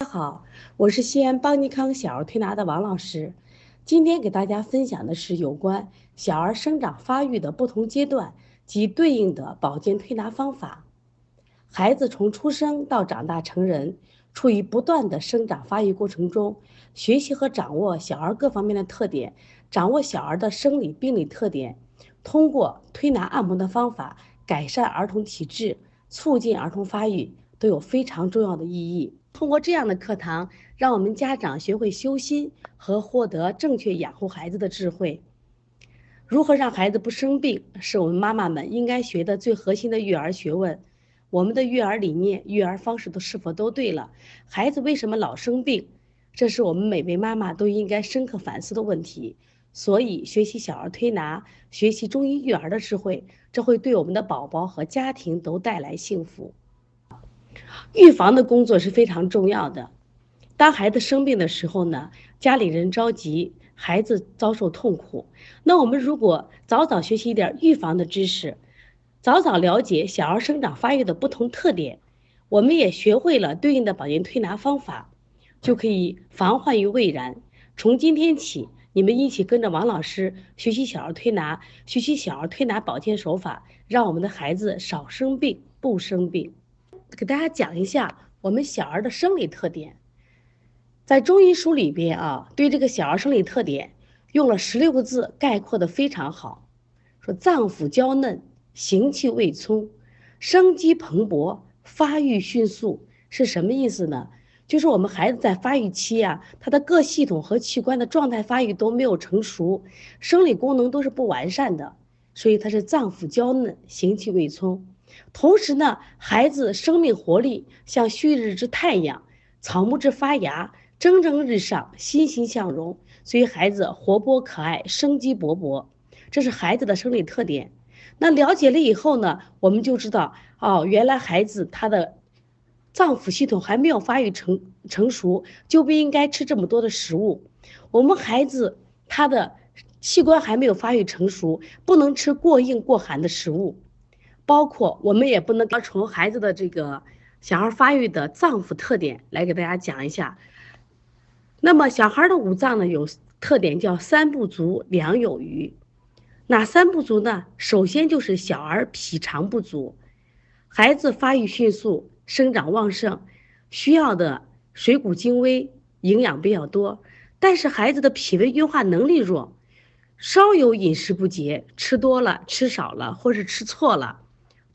大家好，我是西安邦尼康小儿推拿的王老师。今天给大家分享的是有关小儿生长发育的不同阶段及对应的保健推拿方法。孩子从出生到长大成人，处于不断的生长发育过程中，学习和掌握小儿各方面的特点，掌握小儿的生理病理特点，通过推拿按摩的方法改善儿童体质，促进儿童发育，都有非常重要的意义。通过这样的课堂，让我们家长学会修心和获得正确养护孩子的智慧。如何让孩子不生病，是我们妈妈们应该学的最核心的育儿学问。我们的育儿理念、育儿方式都是否都对了？孩子为什么老生病？这是我们每位妈妈都应该深刻反思的问题。所以，学习小儿推拿，学习中医育儿的智慧，这会对我们的宝宝和家庭都带来幸福。预防的工作是非常重要的。当孩子生病的时候呢，家里人着急，孩子遭受痛苦。那我们如果早早学习一点预防的知识，早早了解小儿生长发育的不同特点，我们也学会了对应的保健推拿方法，就可以防患于未然。从今天起，你们一起跟着王老师学习小儿推拿，学习小儿推拿保健手法，让我们的孩子少生病，不生病。给大家讲一下我们小儿的生理特点，在中医书里边啊，对这个小儿生理特点用了十六个字概括的非常好，说脏腑娇嫩，行气未充，生机蓬勃，发育迅速，是什么意思呢？就是我们孩子在发育期啊，他的各系统和器官的状态发育都没有成熟，生理功能都是不完善的，所以他是脏腑娇嫩，行气未充。同时呢，孩子生命活力像旭日之太阳，草木之发芽，蒸蒸日上，欣欣向荣，所以孩子活泼可爱，生机勃勃，这是孩子的生理特点。那了解了以后呢，我们就知道哦，原来孩子他的脏腑系统还没有发育成成熟，就不应该吃这么多的食物。我们孩子他的器官还没有发育成熟，不能吃过硬过寒的食物。包括我们也不能从孩子的这个小孩发育的脏腑特点来给大家讲一下。那么小孩的五脏呢有特点叫三不足两有余，哪三不足呢？首先就是小儿脾肠不足，孩子发育迅速，生长旺盛，需要的水谷精微，营养比较多，但是孩子的脾胃运化能力弱，稍有饮食不节，吃多了吃少了，或是吃错了。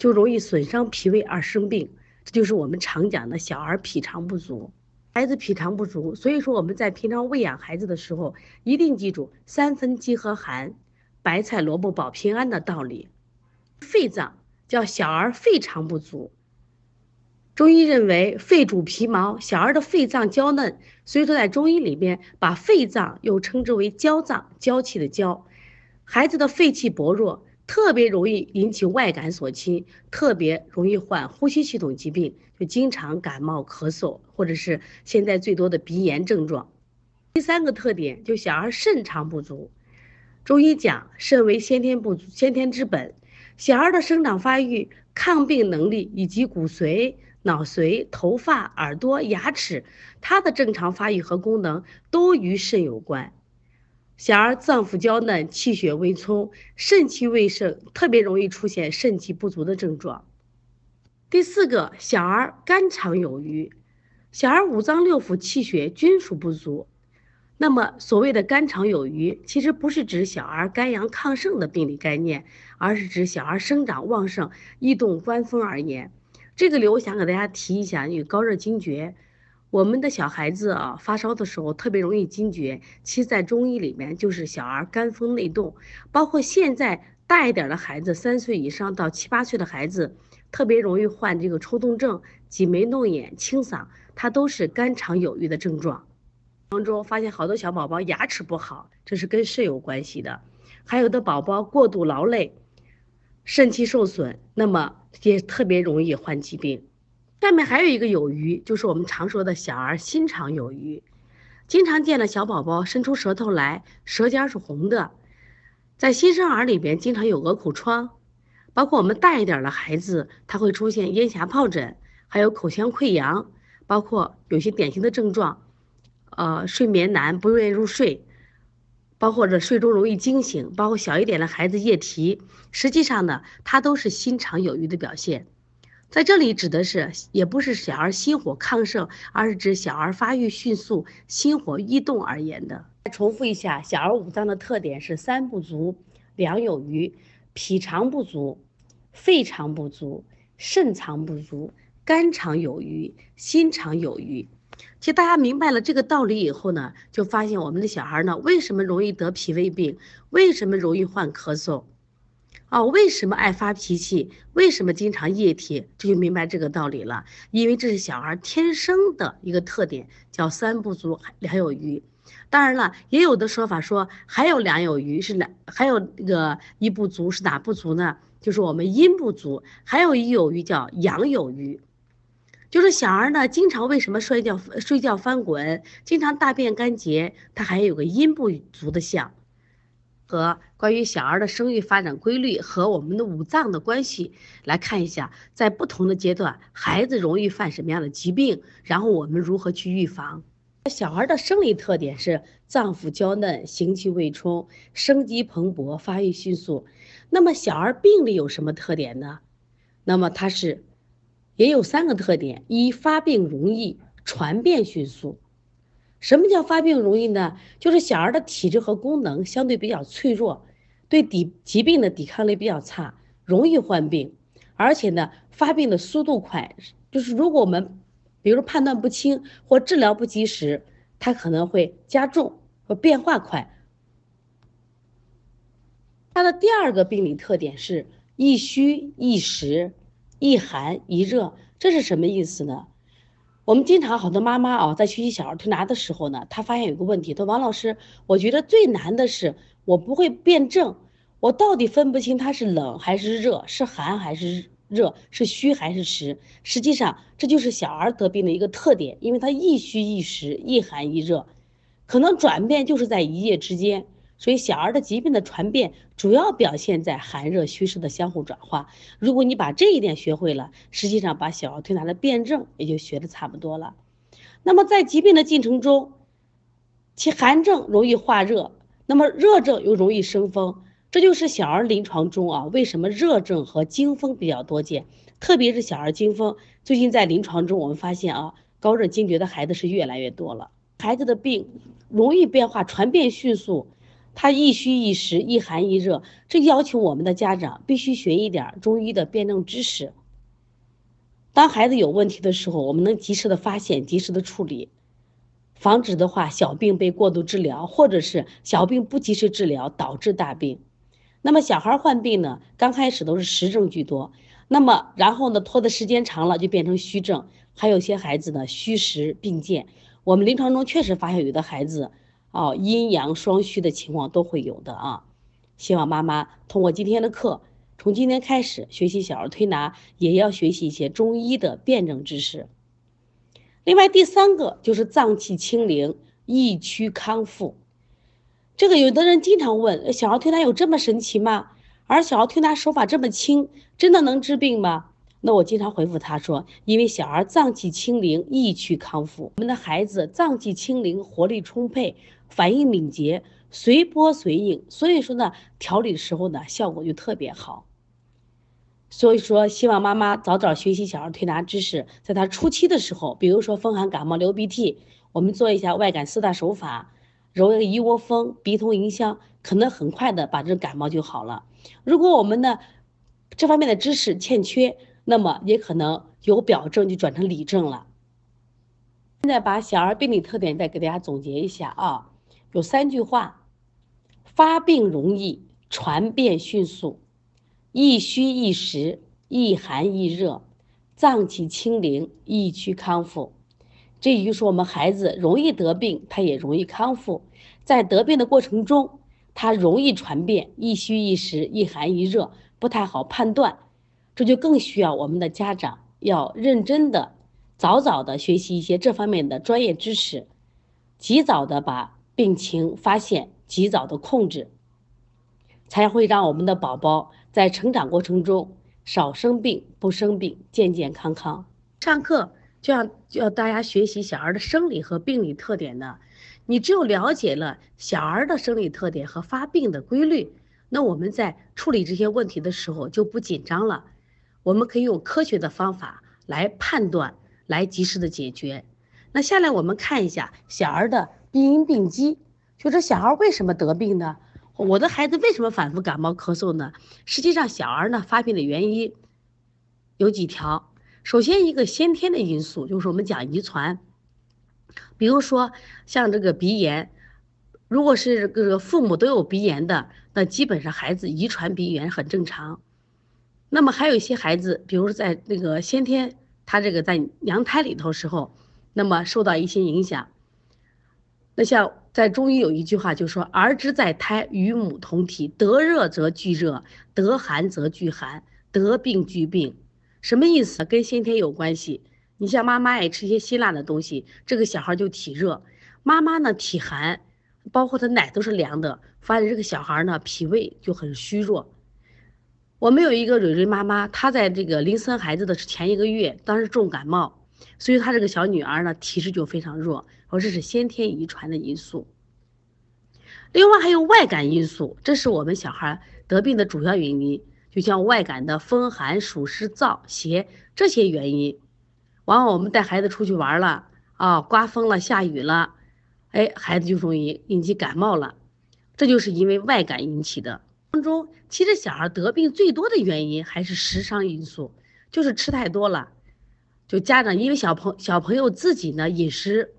就容易损伤脾胃而生病，这就是我们常讲的小儿脾肠不足。孩子脾肠不足，所以说我们在平常喂养孩子的时候，一定记住三分饥和寒，白菜萝卜保平安的道理。肺脏叫小儿肺肠不足，中医认为肺主皮毛，小儿的肺脏娇嫩，所以说在中医里边把肺脏又称之为娇脏，娇气的娇。孩子的肺气薄弱。特别容易引起外感所侵，特别容易患呼吸系统疾病，就经常感冒、咳嗽，或者是现在最多的鼻炎症状。第三个特点就小儿肾肠不足，中医讲肾为先天不足，先天之本。小儿的生长发育、抗病能力以及骨髓、脑髓、头发、耳朵、牙齿，它的正常发育和功能都与肾有关。小儿脏腑娇嫩，气血未充，肾气未盛，特别容易出现肾气不足的症状。第四个，小儿肝肠有余，小儿五脏六腑气血均属不足。那么，所谓的肝肠有余，其实不是指小儿肝阳亢盛的病理概念，而是指小儿生长旺盛、易动观风而言。这个里，我想给大家提一下，与高热惊厥。我们的小孩子啊，发烧的时候特别容易惊厥，其实，在中医里面就是小儿肝风内动，包括现在大一点的孩子，三岁以上到七八岁的孩子，特别容易患这个抽动症、挤眉弄眼、清嗓，它都是肝肠有余的症状。当中发现好多小宝宝牙齿不好，这是跟肾有关系的；还有的宝宝过度劳累，肾气受损，那么也特别容易患疾病。下面还有一个有余，就是我们常说的小儿心肠有余，经常见的小宝宝伸出舌头来，舌尖是红的，在新生儿里边经常有鹅口疮，包括我们大一点的孩子，他会出现咽峡疱疹，还有口腔溃疡，包括有些典型的症状，呃，睡眠难，不愿意入睡，包括这睡中容易惊醒，包括小一点的孩子夜啼，实际上呢，它都是心肠有余的表现。在这里指的是，也不是小儿心火亢盛，而是指小儿发育迅速、心火易动而言的。重复一下，小儿五脏的特点是三不足，两有余：脾肠不足、肺肠不足、肾肠不足、肝肠有余、心肠有余。其实大家明白了这个道理以后呢，就发现我们的小孩呢，为什么容易得脾胃病？为什么容易患咳嗽？哦，为什么爱发脾气？为什么经常夜啼？这就明白这个道理了。因为这是小孩天生的一个特点，叫三不足，两有余。当然了，也有的说法说还有两有余是哪？还有那个一不足是哪不足呢？就是我们阴不足。还有一有余叫阳有余，就是小孩呢经常为什么睡觉睡觉翻滚，经常大便干结，他还有个阴不足的象。和关于小儿的生育发展规律和我们的五脏的关系来看一下，在不同的阶段，孩子容易犯什么样的疾病，然后我们如何去预防。小孩的生理特点是脏腑娇嫩，形气未充，生机蓬勃，发育迅速。那么小儿病理有什么特点呢？那么它是也有三个特点：一发病容易，传变迅速。什么叫发病容易呢？就是小儿的体质和功能相对比较脆弱，对抵疾病的抵抗力比较差，容易患病，而且呢发病的速度快。就是如果我们，比如判断不清或治疗不及时，它可能会加重和变化快。它的第二个病理特点是易虚易实，易寒易热，这是什么意思呢？我们经常好多妈妈啊，在学习小儿推拿的时候呢，她发现有个问题，说王老师，我觉得最难的是我不会辩证，我到底分不清它是冷还是热，是寒还是热，是虚还是实。实际上，这就是小儿得病的一个特点，因为它易虚易实，易寒易热，可能转变就是在一夜之间。所以小儿的疾病的传变主要表现在寒热虚实的相互转化。如果你把这一点学会了，实际上把小儿推拿的辩证也就学的差不多了。那么在疾病的进程中，其寒症容易化热，那么热症又容易生风，这就是小儿临床中啊为什么热症和惊风比较多见，特别是小儿惊风。最近在临床中我们发现啊，高热惊厥的孩子是越来越多了，孩子的病容易变化，传变迅速。它一虚一实，一寒一热，这要求我们的家长必须学一点中医的辩证知识。当孩子有问题的时候，我们能及时的发现，及时的处理，防止的话小病被过度治疗，或者是小病不及时治疗导致大病。那么小孩患病呢，刚开始都是实症居多，那么然后呢拖的时间长了就变成虚症，还有些孩子呢虚实并见。我们临床中确实发现有的孩子。哦，阴阳双虚的情况都会有的啊！希望妈妈通过今天的课，从今天开始学习小儿推拿，也要学习一些中医的辩证知识。另外，第三个就是脏气清零，益祛康复。这个有的人经常问：小儿推拿有这么神奇吗？而小儿推拿手法这么轻，真的能治病吗？那我经常回复他说：因为小儿脏气清零，益祛康复。我们的孩子脏气清零，活力充沛。反应敏捷，随波随应，所以说呢，调理的时候呢，效果就特别好。所以说，希望妈妈早早学习小儿推拿知识，在他初期的时候，比如说风寒感冒、流鼻涕，我们做一下外感四大手法，揉一个一窝蜂、鼻通迎香，可能很快的把这感冒就好了。如果我们呢这方面的知识欠缺，那么也可能由表症就转成里症了。现在把小儿病理特点再给大家总结一下啊。有三句话：发病容易，传变迅速，易虚易实，易寒易热，脏气清零，易祛康复。这也就是我们孩子容易得病，他也容易康复。在得病的过程中，他容易传变，易虚易实，易寒易热，不太好判断。这就更需要我们的家长要认真的、早早的学习一些这方面的专业知识，及早的把。病情发现，及早的控制，才会让我们的宝宝在成长过程中少生病、不生病，健健康康。上课就像要大家学习小儿的生理和病理特点呢，你只有了解了小儿的生理特点和发病的规律，那我们在处理这些问题的时候就不紧张了。我们可以用科学的方法来判断，来及时的解决。那下来我们看一下小儿的病因病机，就是小孩为什么得病呢？我的孩子为什么反复感冒咳嗽呢？实际上，小儿呢发病的原因有几条。首先，一个先天的因素就是我们讲遗传，比如说像这个鼻炎，如果是这个父母都有鼻炎的，那基本上孩子遗传鼻炎很正常。那么还有一些孩子，比如在那个先天他这个在娘胎里头时候，那么受到一些影响。那像在中医有一句话，就说儿之在胎，与母同体，得热则聚热，得寒则聚寒，得病聚病。什么意思？跟先天有关系。你像妈妈爱吃一些辛辣的东西，这个小孩就体热；妈妈呢体寒，包括他奶都是凉的，发现这个小孩呢脾胃就很虚弱。我们有一个蕊蕊妈妈，她在这个临生孩子的前一个月，当时重感冒。所以她这个小女儿呢，体质就非常弱，说这是先天遗传的因素。另外还有外感因素，这是我们小孩得病的主要原因，就像外感的风寒暑湿燥邪这些原因。往往我们带孩子出去玩了啊，刮风了下雨了，哎，孩子就容易引起感冒了，这就是因为外感引起的。当中其实小孩得病最多的原因还是食伤因素，就是吃太多了。就家长因为小朋小朋友自己呢饮食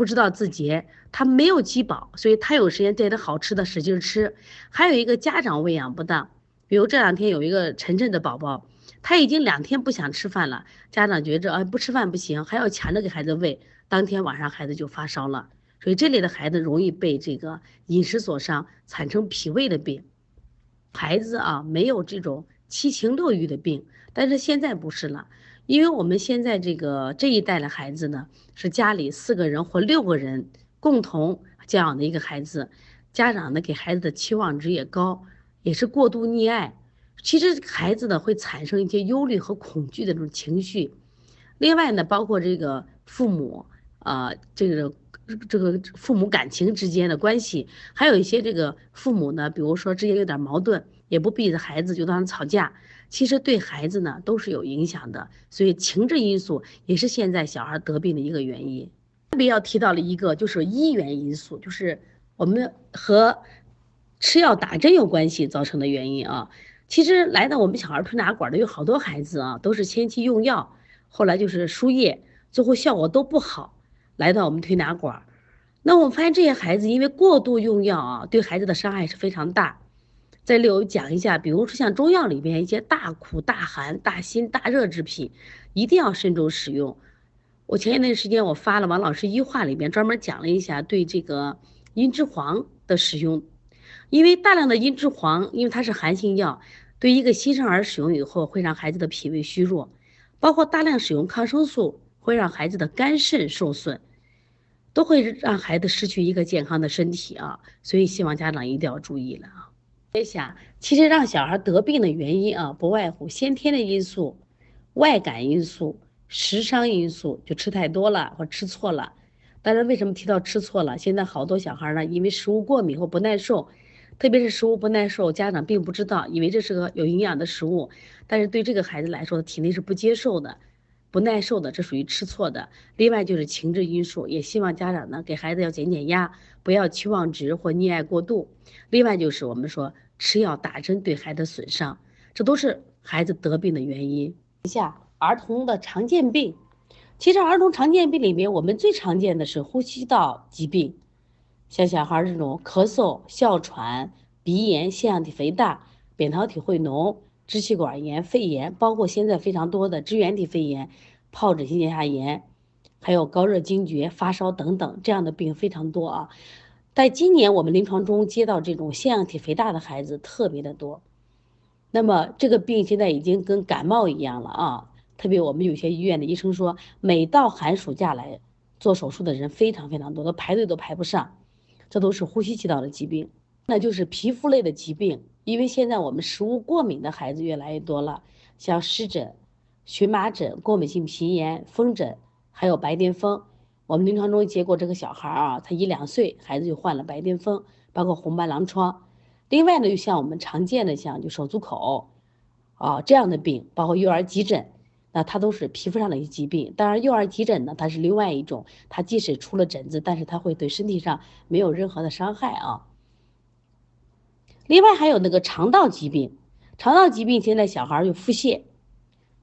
不知道自节，他没有饥饱，所以他有时间带着好吃的使劲吃。还有一个家长喂养不当，比如这两天有一个晨晨的宝宝，他已经两天不想吃饭了，家长觉着啊不吃饭不行，还要抢着给孩子喂，当天晚上孩子就发烧了。所以这类的孩子容易被这个饮食所伤，产生脾胃的病。孩子啊没有这种七情六欲的病，但是现在不是了。因为我们现在这个这一代的孩子呢，是家里四个人或六个人共同教养的一个孩子，家长呢给孩子的期望值也高，也是过度溺爱，其实孩子呢会产生一些忧虑和恐惧的这种情绪。另外呢，包括这个父母啊，这个这个父母感情之间的关系，还有一些这个父母呢，比如说之间有点矛盾，也不逼着孩子就当吵架。其实对孩子呢都是有影响的，所以情志因素也是现在小孩得病的一个原因。特别要提到了一个就是医源因素，就是我们和吃药打针有关系造成的原因啊。其实来到我们小儿推拿馆的有好多孩子啊，都是前期用药，后来就是输液，最后效果都不好，来到我们推拿馆。那我发现这些孩子因为过度用药啊，对孩子的伤害是非常大。再留讲一下，比如说像中药里边一些大苦、大寒、大辛、大热之品，一定要慎重使用。我前一段时间我发了王老师医话里边专门讲了一下对这个茵栀黄的使用，因为大量的茵栀黄，因为它是寒性药，对一个新生儿使用以后会让孩子的脾胃虚弱，包括大量使用抗生素会让孩子的肝肾受损，都会让孩子失去一个健康的身体啊，所以希望家长一定要注意了啊。别想，其实让小孩得病的原因啊，不外乎先天的因素、外感因素、食伤因素，就吃太多了或吃错了。但是为什么提到吃错了？现在好多小孩呢，因为食物过敏或不耐受，特别是食物不耐受，家长并不知道，以为这是个有营养的食物，但是对这个孩子来说，体内是不接受的、不耐受的，这属于吃错的。另外就是情志因素，也希望家长呢给孩子要减减压，不要期望值或溺爱过度。另外就是我们说吃药打针对孩子损伤，这都是孩子得病的原因。一下儿童的常见病，其实儿童常见病里面，我们最常见的是呼吸道疾病，像小孩这种咳嗽、哮喘、鼻炎、腺样体肥大、扁桃体会脓、支气管炎、肺炎，包括现在非常多的支原体肺炎、疱疹性结痂炎，还有高热惊厥、发烧等等，这样的病非常多啊。在今年，我们临床中接到这种腺样体肥大的孩子特别的多。那么这个病现在已经跟感冒一样了啊！特别我们有些医院的医生说，每到寒暑假来做手术的人非常非常多，都排队都排不上。这都是呼吸气道的疾病，那就是皮肤类的疾病。因为现在我们食物过敏的孩子越来越多了，像湿疹、荨麻疹、过敏性皮炎、风疹、还有白癜风。我们临床中接过这个小孩啊，他一两岁，孩子就患了白癜风，包括红斑狼疮。另外呢，就像我们常见的像就手足口，啊这样的病，包括幼儿急疹，那它都是皮肤上的一些疾病。当然，幼儿急疹呢，它是另外一种，它即使出了疹子，但是它会对身体上没有任何的伤害啊。另外还有那个肠道疾病，肠道疾病现在小孩儿有腹泻，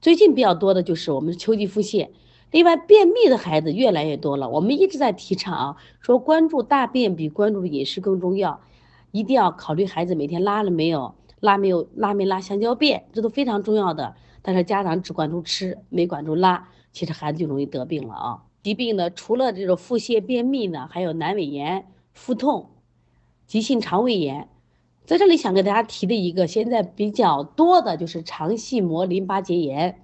最近比较多的就是我们秋季腹泻。另外，便秘的孩子越来越多了，我们一直在提倡啊，说关注大便比关注饮食更重要。一定要考虑孩子每天拉了没有，拉没有拉没拉香蕉便，这都非常重要的。但是家长只管住吃，没管住拉，其实孩子就容易得病了啊。疾病呢，除了这种腹泻、便秘呢，还有阑尾炎、腹痛、急性肠胃炎。在这里想给大家提的一个现在比较多的就是肠系膜淋巴结炎，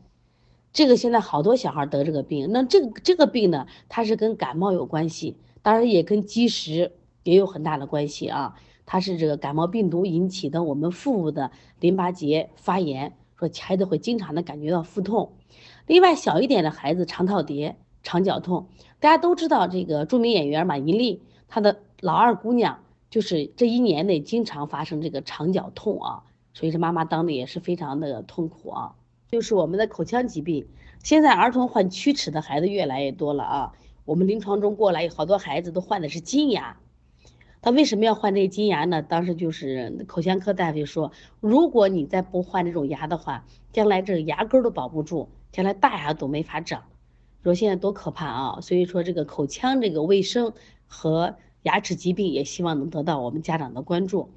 这个现在好多小孩得这个病。那这个这个病呢，它是跟感冒有关系，当然也跟积食也有很大的关系啊。它是这个感冒病毒引起的，我们腹部的淋巴结发炎，说孩子会经常的感觉到腹痛。另外，小一点的孩子肠套叠、肠绞痛，大家都知道这个著名演员马伊琍，她的老二姑娘就是这一年内经常发生这个肠绞痛啊，所以这妈妈当的也是非常的痛苦啊。就是我们的口腔疾病，现在儿童患龋齿的孩子越来越多了啊，我们临床中过来有好多孩子都患的是金牙。他为什么要换这个金牙呢？当时就是口腔科大夫说，如果你再不换这种牙的话，将来这个牙根都保不住，将来大牙都没法长。说现在多可怕啊！所以说这个口腔这个卫生和牙齿疾病也希望能得到我们家长的关注。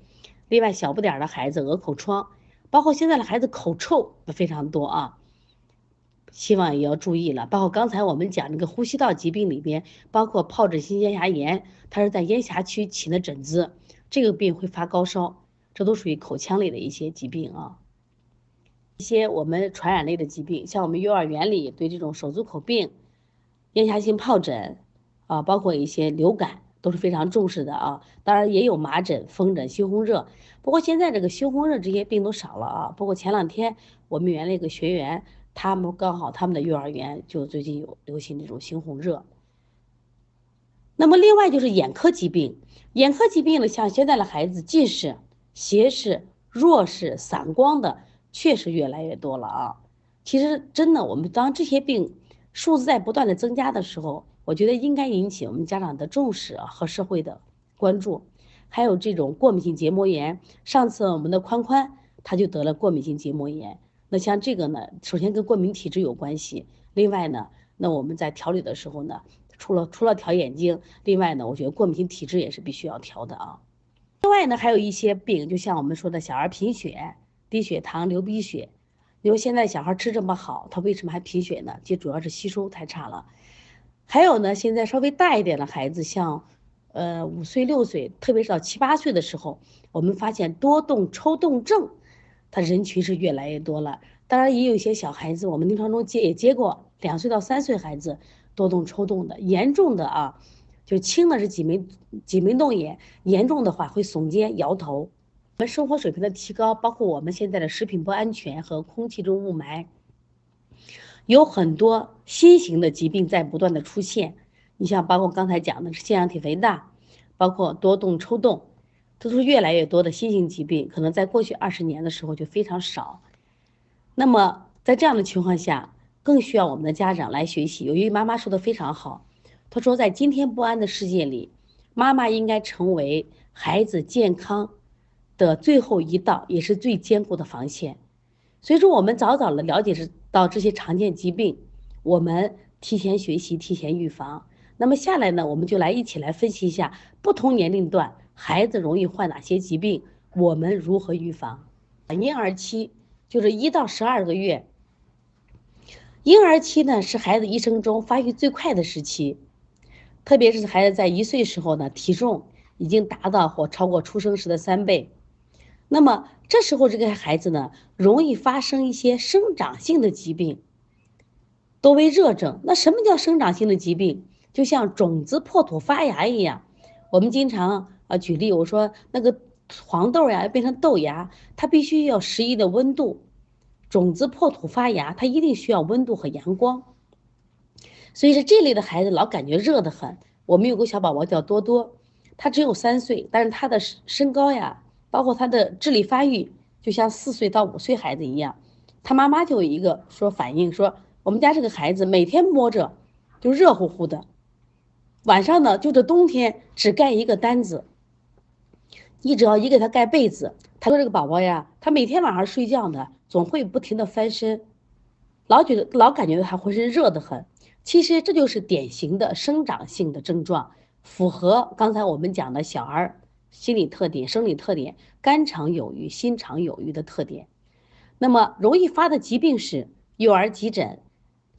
另外小不点儿的孩子鹅口疮，包括现在的孩子口臭非常多啊。希望也要注意了，包括刚才我们讲那个呼吸道疾病里边，包括疱疹性咽峡炎，它是在咽峡区起的疹子，这个病会发高烧，这都属于口腔类的一些疾病啊。一些我们传染类的疾病，像我们幼儿园里对这种手足口病、咽峡性疱疹啊，包括一些流感都是非常重视的啊。当然也有麻疹、风疹、猩红热，不过现在这个猩红热这些病都少了啊。不过前两天我们原来一个学员。他们刚好他们的幼儿园就最近有流行这种猩红热。那么另外就是眼科疾病，眼科疾病呢，像现在的孩子近视、斜视、弱视、散光的确实越来越多了啊。其实真的，我们当这些病数字在不断的增加的时候，我觉得应该引起我们家长的重视和社会的关注。还有这种过敏性结膜炎，上次我们的宽宽他就得了过敏性结膜炎。那像这个呢，首先跟过敏体质有关系。另外呢，那我们在调理的时候呢，除了除了调眼睛，另外呢，我觉得过敏性体质也是必须要调的啊。另外呢，还有一些病，就像我们说的小儿贫血、低血糖、流鼻血。你说现在小孩吃这么好，他为什么还贫血呢？其实主要是吸收太差了。还有呢，现在稍微大一点的孩子，像呃五岁六岁，特别是到七八岁的时候，我们发现多动抽动症。他人群是越来越多了，当然也有一些小孩子，我们临床中接也接过两岁到三岁孩子多动抽动的，严重的啊，就轻的是挤眉挤眉弄眼，严重的话会耸肩摇头。我们生活水平的提高，包括我们现在的食品不安全和空气中雾霾，有很多新型的疾病在不断的出现。你像包括刚才讲的是腺样体肥大，包括多动抽动。这都是越来越多的新型疾病，可能在过去二十年的时候就非常少。那么在这样的情况下，更需要我们的家长来学习。有一位妈妈说的非常好，她说在今天不安的世界里，妈妈应该成为孩子健康的最后一道，也是最坚固的防线。所以说，我们早早的了解是到这些常见疾病，我们提前学习，提前预防。那么下来呢，我们就来一起来分析一下不同年龄段。孩子容易患哪些疾病？我们如何预防？婴儿期就是一到十二个月。婴儿期呢是孩子一生中发育最快的时期，特别是孩子在一岁时候呢，体重已经达到或超过出生时的三倍。那么这时候这个孩子呢，容易发生一些生长性的疾病，多为热症。那什么叫生长性的疾病？就像种子破土发芽一样，我们经常。啊，举例我说那个黄豆呀要变成豆芽，它必须要适宜的温度，种子破土发芽，它一定需要温度和阳光。所以说这类的孩子老感觉热得很。我们有个小宝宝叫多多，他只有三岁，但是他的身高呀，包括他的智力发育，就像四岁到五岁孩子一样。他妈妈就有一个说反应说，我们家这个孩子每天摸着就热乎乎的，晚上呢就这冬天只盖一个单子，你只要一给他盖被子，他说这个宝宝呀，他每天晚上睡觉呢总会不停的翻身。老觉得老感觉到他浑身热得很，其实这就是典型的生长性的症状，符合刚才我们讲的小儿心理特点、生理特点，肝肠有余、心肠有余的特点。那么容易发的疾病是幼儿急诊、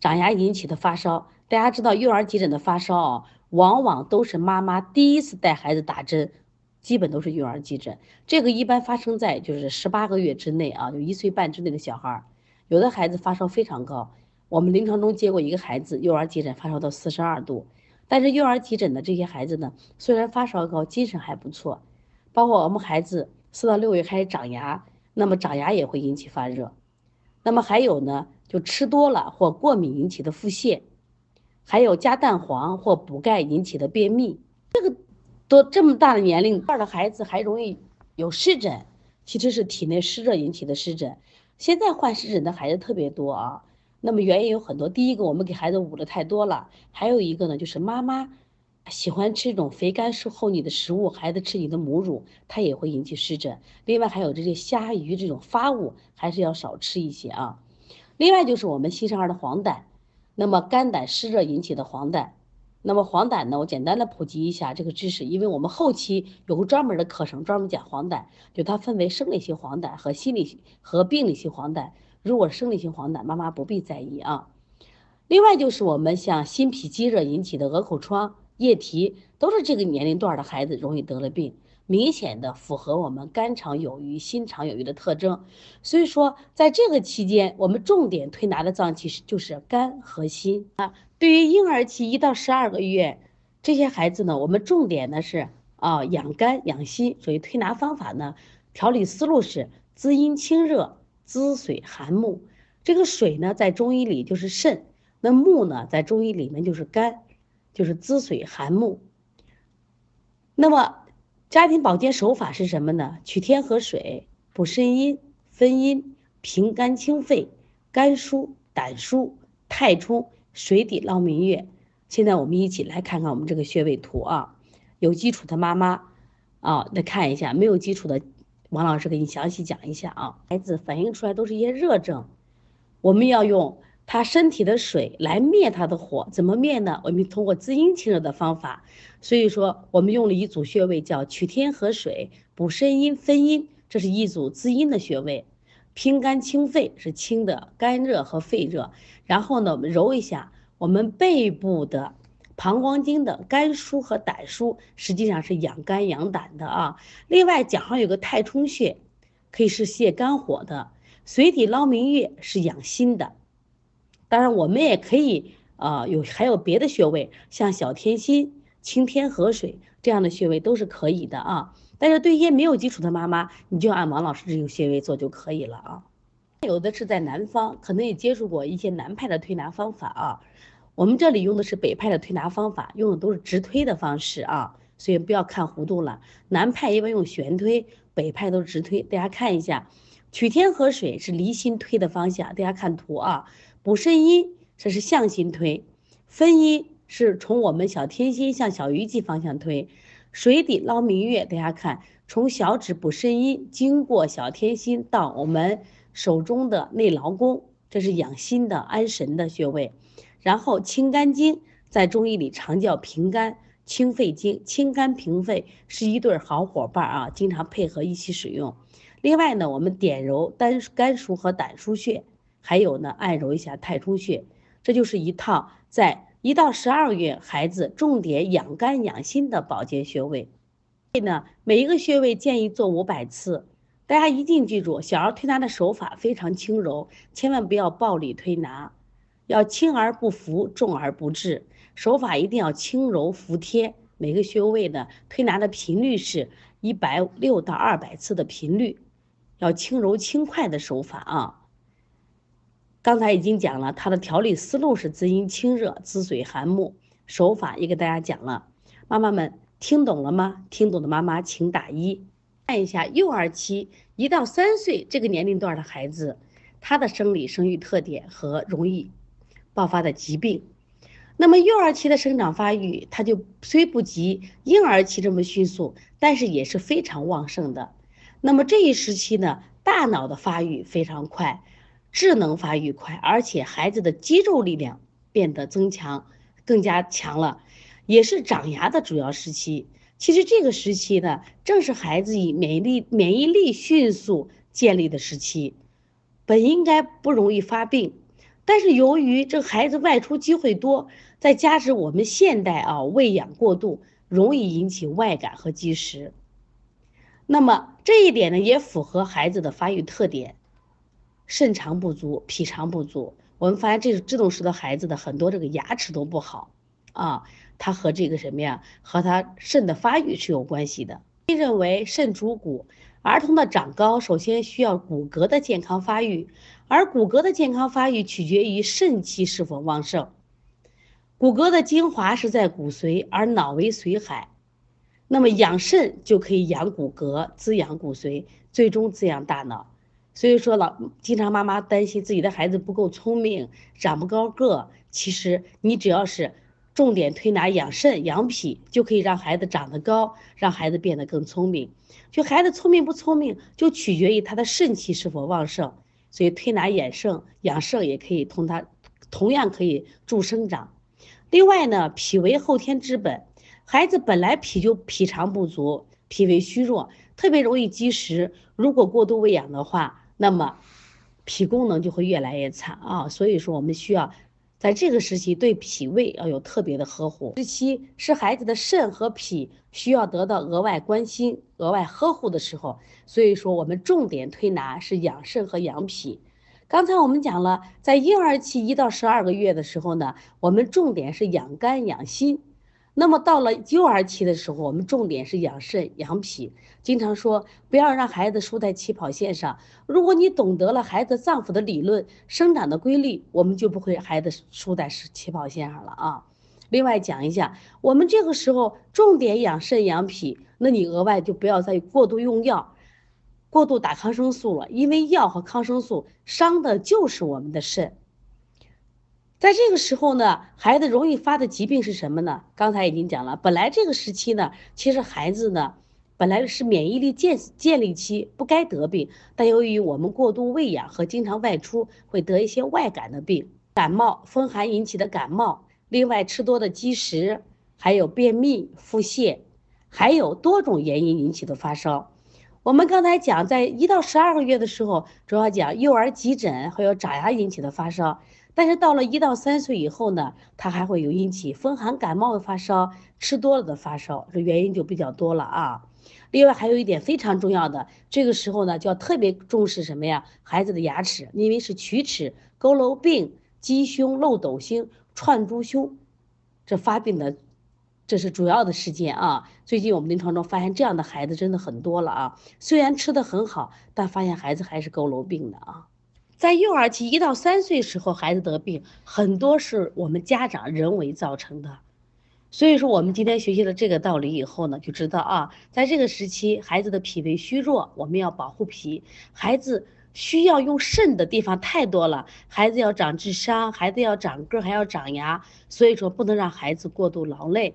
长牙引起的发烧。大家知道幼儿急诊的发烧啊，往往都是妈妈第一次带孩子打针，基本都是幼儿急诊。这个一般发生在就是十八个月之内啊，就一岁半之内的小孩儿。有的孩子发烧非常高，我们临床中接过一个孩子，幼儿急诊发烧到四十二度。但是幼儿急诊的这些孩子呢，虽然发烧高，精神还不错。包括我们孩子四到六月开始长牙，那么长牙也会引起发热。那么还有呢，就吃多了或过敏引起的腹泻，还有加蛋黄或补钙引起的便秘。这个都这么大的年龄段的孩子还容易有湿疹，其实是体内湿热引起的湿疹。现在患湿疹的孩子特别多啊，那么原因有很多。第一个，我们给孩子捂的太多了；还有一个呢，就是妈妈喜欢吃这种肥甘厚腻的食物，孩子吃你的母乳，它也会引起湿疹。另外还有这些虾鱼这种发物，还是要少吃一些啊。另外就是我们新生儿的黄疸，那么肝胆湿热引起的黄疸。那么黄疸呢？我简单的普及一下这个知识，因为我们后期有个专门的课程，专门讲黄疸，就它分为生理性黄疸和心理和病理性黄疸。如果生理性黄疸，妈妈不必在意啊。另外就是我们像心脾积热引起的鹅口疮、液啼，都是这个年龄段的孩子容易得了病。明显的符合我们肝肠有余、心肠有余的特征，所以说在这个期间，我们重点推拿的脏器是就是肝和心啊。对于婴儿期一到十二个月这些孩子呢，我们重点呢是啊养肝养心，所以推拿方法呢，调理思路是滋阴清热、滋水涵木。这个水呢，在中医里就是肾，那木呢，在中医里面就是肝，就是滋水涵木。那么。家庭保健手法是什么呢？取天河水，补肾阴、分阴、平肝清肺、肝疏胆疏、太冲、水底捞明月。现在我们一起来看看我们这个穴位图啊。有基础的妈妈啊，来看一下；没有基础的，王老师给你详细讲一下啊。孩子反映出来都是一些热症，我们要用。他身体的水来灭他的火，怎么灭呢？我们通过滋阴清热的方法。所以说，我们用了一组穴位，叫取天河水，补肾阴分阴，这是一组滋阴的穴位。平肝清肺是清的肝热和肺热。然后呢，我们揉一下我们背部的膀胱经的肝腧和胆腧，实际上是养肝养胆的啊。另外，脚上有个太冲穴，可以是泻肝火的。水底捞明月是养心的。当然，我们也可以啊，有还有别的穴位，像小天心、清天河水这样的穴位都是可以的啊。但是对一些没有基础的妈妈，你就按王老师这个穴位做就可以了啊。有的是在南方，可能也接触过一些南派的推拿方法啊。我们这里用的是北派的推拿方法，用的都是直推的方式啊，所以不要看弧度了。南派一般用悬推，北派都是直推。大家看一下，取天河水是离心推的方向，大家看图啊。补肾阴，这是向心推；分阴是从我们小天心向小鱼际方向推；水底捞明月，大家看，从小指补肾阴，经过小天心到我们手中的内劳宫，这是养心的、安神的穴位。然后清肝经，在中医里常叫平肝、清肺经，清肝平肺是一对好伙伴啊，经常配合一起使用。另外呢，我们点揉肝肝腧和胆腧穴。还有呢，按揉一下太冲穴，这就是一套在一到十二月孩子重点养肝养心的保健穴位。所以呢，每一个穴位建议做五百次。大家一定记住，小儿推拿的手法非常轻柔，千万不要暴力推拿，要轻而不浮，重而不滞。手法一定要轻柔服帖。每个穴位呢，推拿的频率是一百六到二百次的频率，要轻柔轻快的手法啊。刚才已经讲了，它的调理思路是滋阴清热、滋水涵木，手法也给大家讲了。妈妈们听懂了吗？听懂的妈妈请打一。看一下幼儿期一到三岁这个年龄段的孩子，他的生理生育特点和容易爆发的疾病。那么幼儿期的生长发育，它就虽不及婴儿期这么迅速，但是也是非常旺盛的。那么这一时期呢，大脑的发育非常快，智能发育快，而且孩子的肌肉力量变得增强，更加强了，也是长牙的主要时期。其实这个时期呢，正是孩子以免疫力免疫力迅速建立的时期，本应该不容易发病，但是由于这孩子外出机会多，再加之我们现代啊喂养过度，容易引起外感和积食。那么这一点呢，也符合孩子的发育特点，肾肠不足、脾肠不足。我们发现这这种时的孩子的很多这个牙齿都不好啊。它和这个什么呀？和他肾的发育是有关系的。认为肾主骨，儿童的长高首先需要骨骼的健康发育，而骨骼的健康发育取决于肾气是否旺盛。骨骼的精华是在骨髓，而脑为髓海。那么养肾就可以养骨骼，滋养骨髓，最终滋养大脑。所以说老经常妈妈担心自己的孩子不够聪明，长不高个。其实你只要是。重点推拿养肾养脾，就可以让孩子长得高，让孩子变得更聪明。就孩子聪明不聪明，就取决于他的肾气是否旺盛。所以推拿养肾，养肾也可以同它同样可以助生长。另外呢，脾为后天之本，孩子本来脾就脾肠不足，脾胃虚弱，特别容易积食。如果过度喂养的话，那么脾功能就会越来越差啊。所以说，我们需要。在这个时期，对脾胃要有特别的呵护。时期是孩子的肾和脾需要得到额外关心、额外呵护的时候，所以说我们重点推拿是养肾和养脾。刚才我们讲了，在婴儿期一到十二个月的时候呢，我们重点是养肝养心。那么到了幼儿期的时候，我们重点是养肾养脾。经常说不要让孩子输在起跑线上。如果你懂得了孩子脏腑的理论、生长的规律，我们就不会孩子输在起跑线上了啊。另外讲一下，我们这个时候重点养肾养脾，那你额外就不要再过度用药、过度打抗生素了，因为药和抗生素伤的就是我们的肾。在这个时候呢，孩子容易发的疾病是什么呢？刚才已经讲了，本来这个时期呢，其实孩子呢，本来是免疫力建建立期，不该得病，但由于我们过度喂养和经常外出，会得一些外感的病，感冒、风寒引起的感冒，另外吃多的积食，还有便秘、腹泻，还有多种原因引起的发烧。我们刚才讲，在一到十二个月的时候，主要讲幼儿急诊，还有长牙引起的发烧。但是到了一到三岁以后呢，他还会有引起风寒感冒的发烧，吃多了的发烧，这原因就比较多了啊。另外还有一点非常重要的，这个时候呢就要特别重视什么呀？孩子的牙齿，因为是龋齿、佝偻病、鸡胸、漏斗星、串珠胸，这发病的，这是主要的事件啊。最近我们临床中发现这样的孩子真的很多了啊。虽然吃的很好，但发现孩子还是佝偻病的啊。在幼儿期一到三岁时候，孩子得病很多是我们家长人为造成的，所以说我们今天学习了这个道理以后呢，就知道啊，在这个时期孩子的脾胃虚弱，我们要保护脾，孩子需要用肾的地方太多了，孩子要长智商，孩子要长个，还要长牙，所以说不能让孩子过度劳累。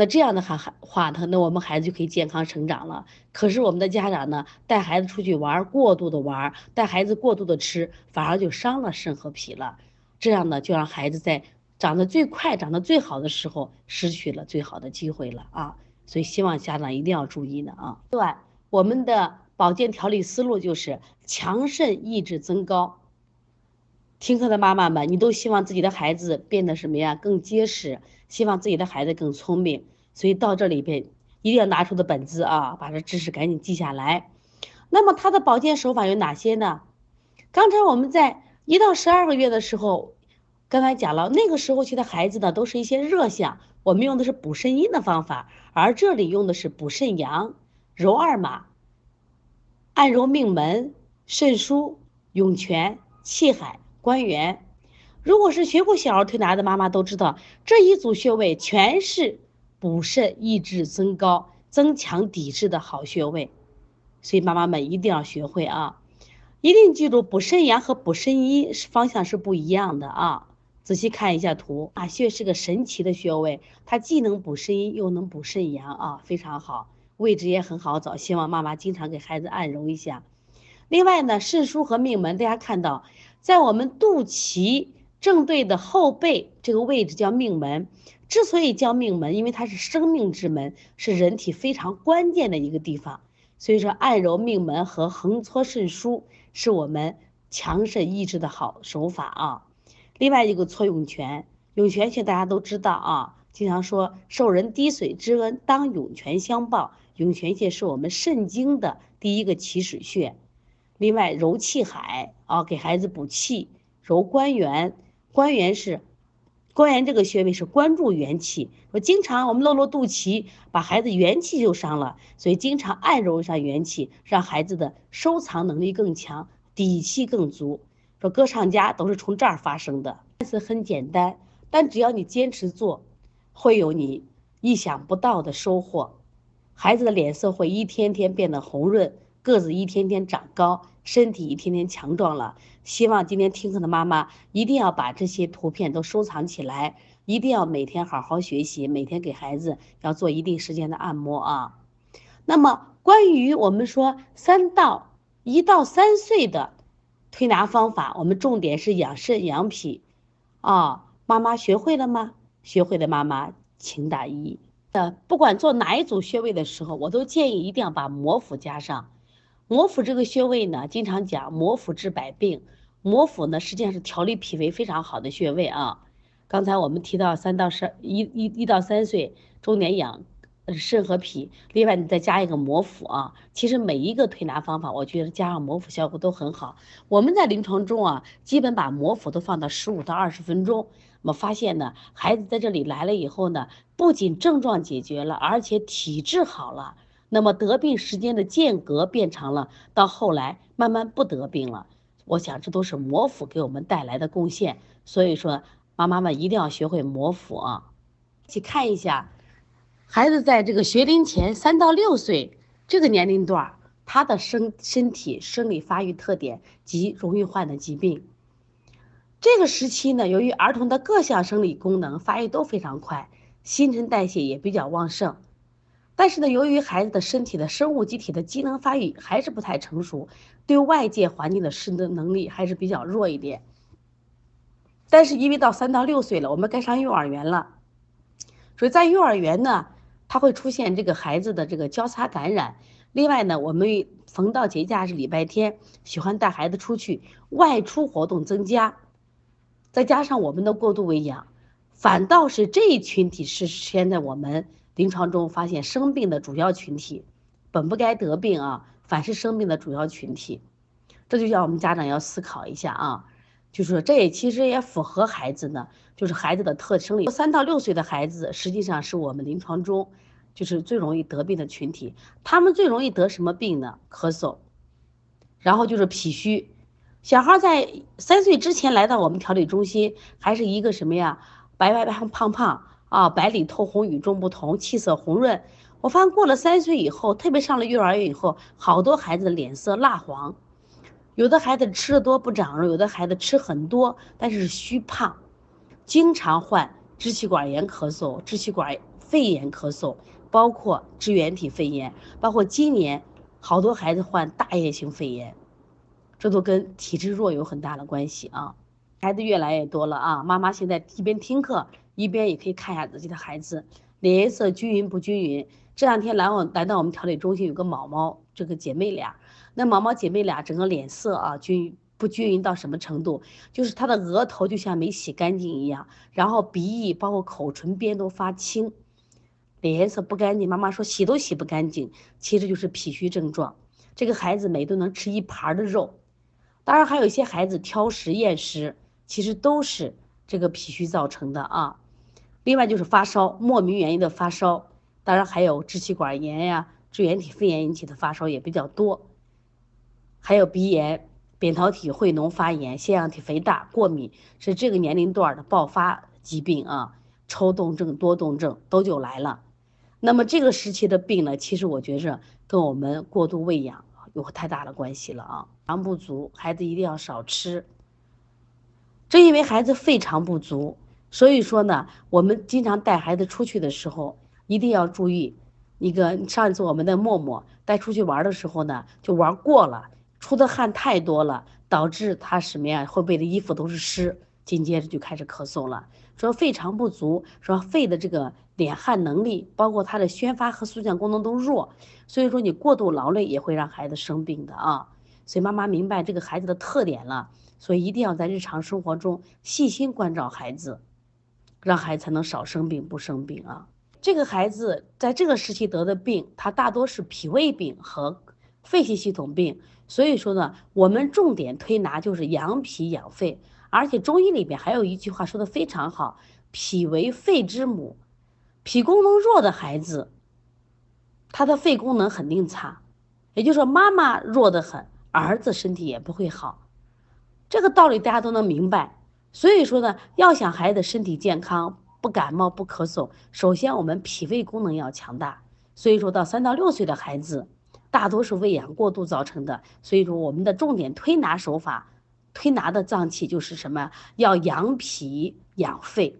那这样的话话呢，那我们孩子就可以健康成长了。可是我们的家长呢，带孩子出去玩，过度的玩，带孩子过度的吃，反而就伤了肾和脾了。这样呢，就让孩子在长得最快、长得最好的时候，失去了最好的机会了啊！所以希望家长一定要注意呢啊。对，我们的保健调理思路就是强肾益智增高。听课的妈妈们，你都希望自己的孩子变得什么呀？更结实，希望自己的孩子更聪明。所以到这里边一定要拿出的本子啊，把这知识赶紧记下来。那么它的保健手法有哪些呢？刚才我们在一到十二个月的时候，刚才讲了，那个时候期的孩子呢，都是一些热象，我们用的是补肾阴的方法，而这里用的是补肾阳、揉二马、按揉命门、肾腧、涌泉、气海。关元。如果是学过小儿推拿的妈妈都知道，这一组穴位全是补肾、益智、增高、增强抵制的好穴位，所以妈妈们一定要学会啊！一定记住，补肾阳和补肾阴方向是不一样的啊！仔细看一下图，啊穴是个神奇的穴位，它既能补肾阴，又能补肾阳啊，非常好，位置也很好找，希望妈妈经常给孩子按揉一下。另外呢，肾腧和命门，大家看到，在我们肚脐。正对的后背这个位置叫命门，之所以叫命门，因为它是生命之门，是人体非常关键的一个地方。所以说，按揉命门和横搓肾腧是我们强肾益智的好手法啊。另外一个搓涌泉，涌泉穴大家都知道啊，经常说受人滴水之恩，当涌泉相报。涌泉穴是我们肾经的第一个起始穴。另外揉气海啊，给孩子补气，揉关元。关元是，关元这个穴位是关注元气。说经常我们露露肚脐，把孩子元气就伤了，所以经常按揉一下元气，让孩子的收藏能力更强，底气更足。说歌唱家都是从这儿发生的。看似很简单，但只要你坚持做，会有你意想不到的收获。孩子的脸色会一天天变得红润，个子一天天长高。身体一天天强壮了，希望今天听课的妈妈一定要把这些图片都收藏起来，一定要每天好好学习，每天给孩子要做一定时间的按摩啊。那么关于我们说三到一到三岁的推拿方法，我们重点是养肾养脾啊。妈妈学会了吗？学会的妈妈请打一。呃，不管做哪一组穴位的时候，我都建议一定要把摩腹加上。摩腹这个穴位呢，经常讲摩腹治百病。摩腹呢，实际上是调理脾胃非常好的穴位啊。刚才我们提到三到十一一一到三岁，重点养肾和脾。另外，你再加一个摩腹啊。其实每一个推拿方法，我觉得加上摩腹效果都很好。我们在临床中啊，基本把摩腹都放到十五到二十分钟。我们发现呢，孩子在这里来了以后呢，不仅症状解决了，而且体质好了。那么得病时间的间隔变长了，到后来慢慢不得病了。我想这都是摩腹给我们带来的贡献。所以说，妈妈们一定要学会摩腹啊！去看一下，孩子在这个学龄前三到六岁这个年龄段，他的身身体生理发育特点及容易患的疾病。这个时期呢，由于儿童的各项生理功能发育都非常快，新陈代谢也比较旺盛。但是呢，由于孩子的身体的生物机体的机能发育还是不太成熟，对外界环境的适应能力还是比较弱一点。但是因为到三到六岁了，我们该上幼儿园了，所以在幼儿园呢，他会出现这个孩子的这个交叉感染。另外呢，我们逢到节假日、礼拜天，喜欢带孩子出去外出活动增加，再加上我们的过度喂养，反倒是这一群体是现在我们。临床中发现生病的主要群体，本不该得病啊，反是生病的主要群体，这就叫我们家长要思考一下啊，就是说这也其实也符合孩子呢，就是孩子的特生理。三到六岁的孩子实际上是我们临床中就是最容易得病的群体，他们最容易得什么病呢？咳嗽，然后就是脾虚。小孩在三岁之前来到我们调理中心，还是一个什么呀？白白胖胖胖。啊，白里透红，与众不同，气色红润。我发现过了三岁以后，特别上了幼儿园以后，好多孩子的脸色蜡黄，有的孩子吃的多不长肉，有的孩子吃很多，但是虚胖，经常患支气管炎咳嗽、支气管肺炎咳嗽，包括支原体肺炎，包括今年好多孩子患大叶性肺炎，这都跟体质弱有很大的关系啊。孩子越来越多了啊，妈妈现在一边听课。一边也可以看一下自己的孩子脸色均匀不均匀。这两天来我来到我们调理中心，有个毛毛这个姐妹俩，那毛毛姐妹俩整个脸色啊均不均匀到什么程度？就是她的额头就像没洗干净一样，然后鼻翼包括口唇边都发青，脸颜色不干净。妈妈说洗都洗不干净，其实就是脾虚症状。这个孩子每顿能吃一盘的肉，当然还有一些孩子挑食厌食，其实都是这个脾虚造成的啊。另外就是发烧，莫名原因的发烧，当然还有支气管炎呀、支原体肺炎引起的发烧也比较多，还有鼻炎，扁桃体会脓发炎、腺样体肥大、过敏，是这个年龄段的爆发疾病啊，抽动症、多动症都就来了。那么这个时期的病呢，其实我觉着跟我们过度喂养有太大的关系了啊。肠不足，孩子一定要少吃。正因为孩子肺肠不足，所以说呢，我们经常带孩子出去的时候，一定要注意。一个上一次我们的默默带出去玩的时候呢，就玩过了，出的汗太多了，导致他什么呀？后背的衣服都是湿，紧接着就开始咳嗽了。说肺肠不足，说肺的这个敛汗能力，包括它的宣发和速降功能都弱，所以说你过度劳累也会让孩子生病的啊。所以妈妈明白这个孩子的特点了，所以一定要在日常生活中细心关照孩子，让孩子才能少生病不生病啊。这个孩子在这个时期得的病，他大多是脾胃病和肺系系统病，所以说呢，我们重点推拿就是养脾养肺，而且中医里边还有一句话说的非常好：脾为肺之母，脾功能弱的孩子，他的肺功能肯定差，也就是说妈妈弱得很，儿子身体也不会好，这个道理大家都能明白。所以说呢，要想孩子身体健康。不感冒不咳嗽，首先我们脾胃功能要强大。所以说到三到六岁的孩子，大多是喂养过度造成的。所以说我们的重点推拿手法，推拿的脏器就是什么？要养脾养肺。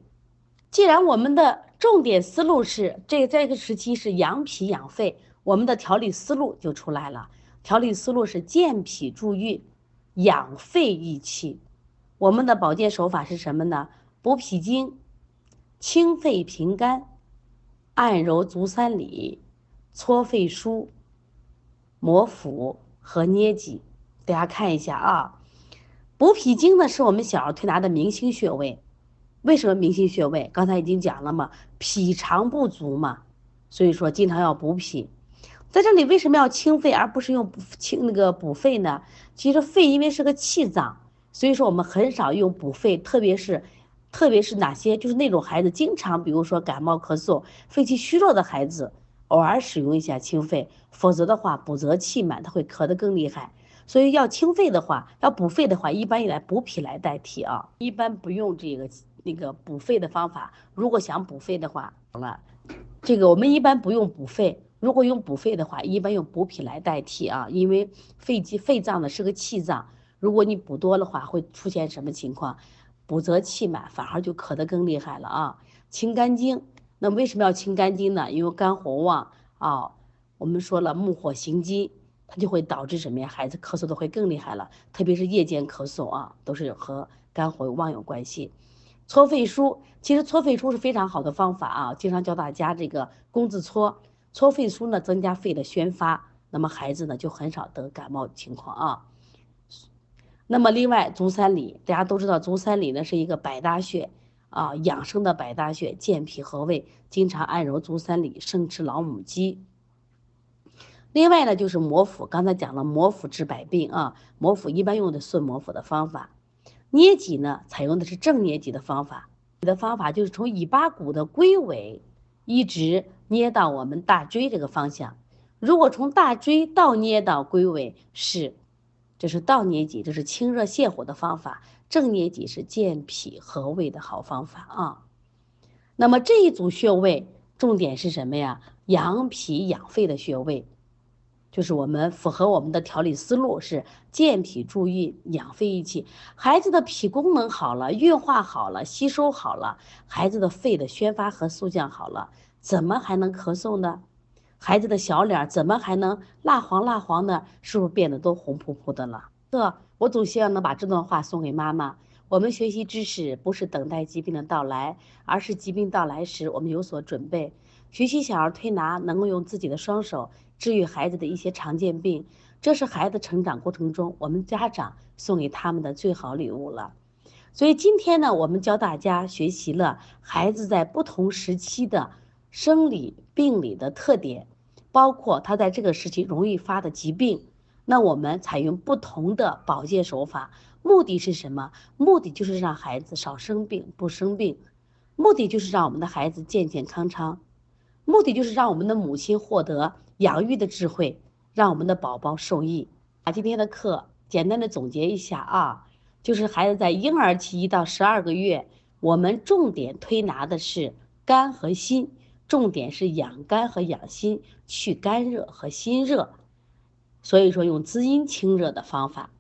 既然我们的重点思路是这在这个时期是养脾养肺，我们的调理思路就出来了。调理思路是健脾助运，养肺益气。我们的保健手法是什么呢？补脾经。清肺平肝，按揉足三里，搓肺腧，摩腹和捏脊。大家看一下啊，补脾经呢是我们小儿推拿的明星穴位。为什么明星穴位？刚才已经讲了嘛，脾肠不足嘛，所以说经常要补脾。在这里为什么要清肺而不是用清那个补肺呢？其实肺因为是个气脏，所以说我们很少用补肺，特别是。特别是哪些就是那种孩子经常，比如说感冒咳嗽、肺气虚弱的孩子，偶尔使用一下清肺，否则的话补则气满，他会咳得更厉害。所以要清肺的话，要补肺的话，一般以来补脾来代替啊，一般不用这个那个补肺的方法。如果想补肺的话，好了，这个我们一般不用补肺，如果用补肺的话，一般用补脾来代替啊，因为肺气肺脏呢是个气脏，如果你补多的话，会出现什么情况？补则气满，反而就咳得更厉害了啊！清肝经，那为什么要清肝经呢？因为肝火旺啊。我们说了，木火行金，它就会导致什么呀？孩子咳嗽的会更厉害了，特别是夜间咳嗽啊，都是和肝火旺有关系。搓肺腧，其实搓肺腧是非常好的方法啊，经常教大家这个工字搓。搓肺腧呢，增加肺的宣发，那么孩子呢就很少得感冒情况啊。那么另外，足三里，大家都知道，足三里呢是一个百搭穴啊，养生的百搭穴，健脾和胃，经常按揉足三里，生吃老母鸡。另外呢，就是摩腹，刚才讲了，摩腹治百病啊，摩腹一般用的顺摩腹的方法。捏脊呢，采用的是正捏脊的方法，你的方法就是从尾巴骨的龟尾一直捏到我们大椎这个方向。如果从大椎到捏到龟尾是。这是倒捏脊，这是清热泻火的方法；正捏脊是健脾和胃的好方法啊。那么这一组穴位重点是什么呀？养脾养肺的穴位，就是我们符合我们的调理思路，是健脾助运、养肺益气。孩子的脾功能好了，运化好了，吸收好了，孩子的肺的宣发和速降好了，怎么还能咳嗽呢？孩子的小脸怎么还能蜡黄蜡黄的？是不是变得都红扑扑的了？这我总希望能把这段话送给妈妈。我们学习知识不是等待疾病的到来，而是疾病到来时我们有所准备。学习小儿推拿，能够用自己的双手治愈孩子的一些常见病，这是孩子成长过程中我们家长送给他们的最好礼物了。所以今天呢，我们教大家学习了孩子在不同时期的生理病理的特点。包括他在这个时期容易发的疾病，那我们采用不同的保健手法，目的是什么？目的就是让孩子少生病、不生病，目的就是让我们的孩子健健康康，目的就是让我们的母亲获得养育的智慧，让我们的宝宝受益。把今天的课简单的总结一下啊，就是孩子在婴儿期一到十二个月，我们重点推拿的是肝和心，重点是养肝和养心，去肝热和心热。所以说用滋阴清热的方法。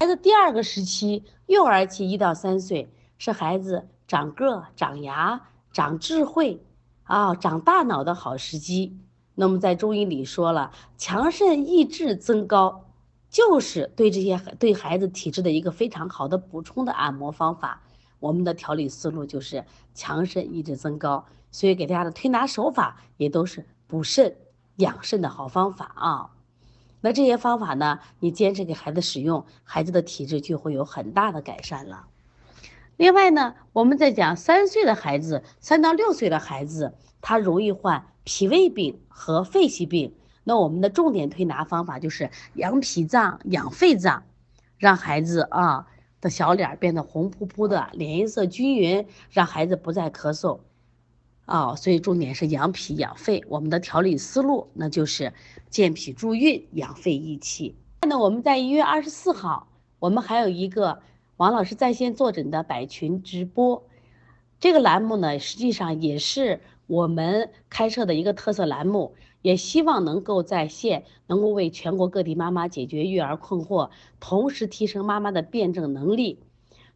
孩子第二个时期，幼儿期一到三岁，是孩子长个、长牙、长智慧啊、长大脑的好时机。那么在中医里说了，强肾益智增高，就是对这些对孩子体质的一个非常好的补充的按摩方法。我们的调理思路就是强肾益智增高，所以给大家的推拿手法也都是补肾养肾的好方法啊。那这些方法呢，你坚持给孩子使用，孩子的体质就会有很大的改善了。另外呢，我们在讲三岁的孩子，三到六岁的孩子，他容易患脾胃病和肺气病。那我们的重点推拿方法就是养脾脏、养肺脏，让孩子啊的小脸变得红扑扑的，脸色均匀，让孩子不再咳嗽。啊，所以重点是养脾养肺。我们的调理思路那就是健脾助运、养肺益气。那我们在一月二十四号，我们还有一个王老师在线坐诊的百群直播，这个栏目呢，实际上也是我们开设的一个特色栏目，也希望能够在线能够为全国各地妈妈解决育儿困惑，同时提升妈妈的辩证能力。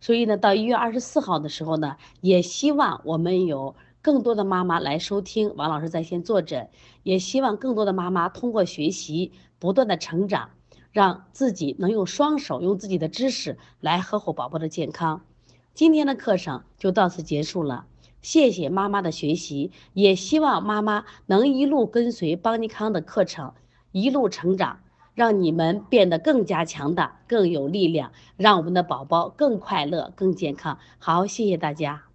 所以呢，到一月二十四号的时候呢，也希望我们有。更多的妈妈来收听王老师在线坐诊，也希望更多的妈妈通过学习不断的成长，让自己能用双手用自己的知识来呵护宝宝的健康。今天的课程就到此结束了，谢谢妈妈的学习，也希望妈妈能一路跟随邦尼康的课程，一路成长，让你们变得更加强大、更有力量，让我们的宝宝更快乐、更健康。好，谢谢大家。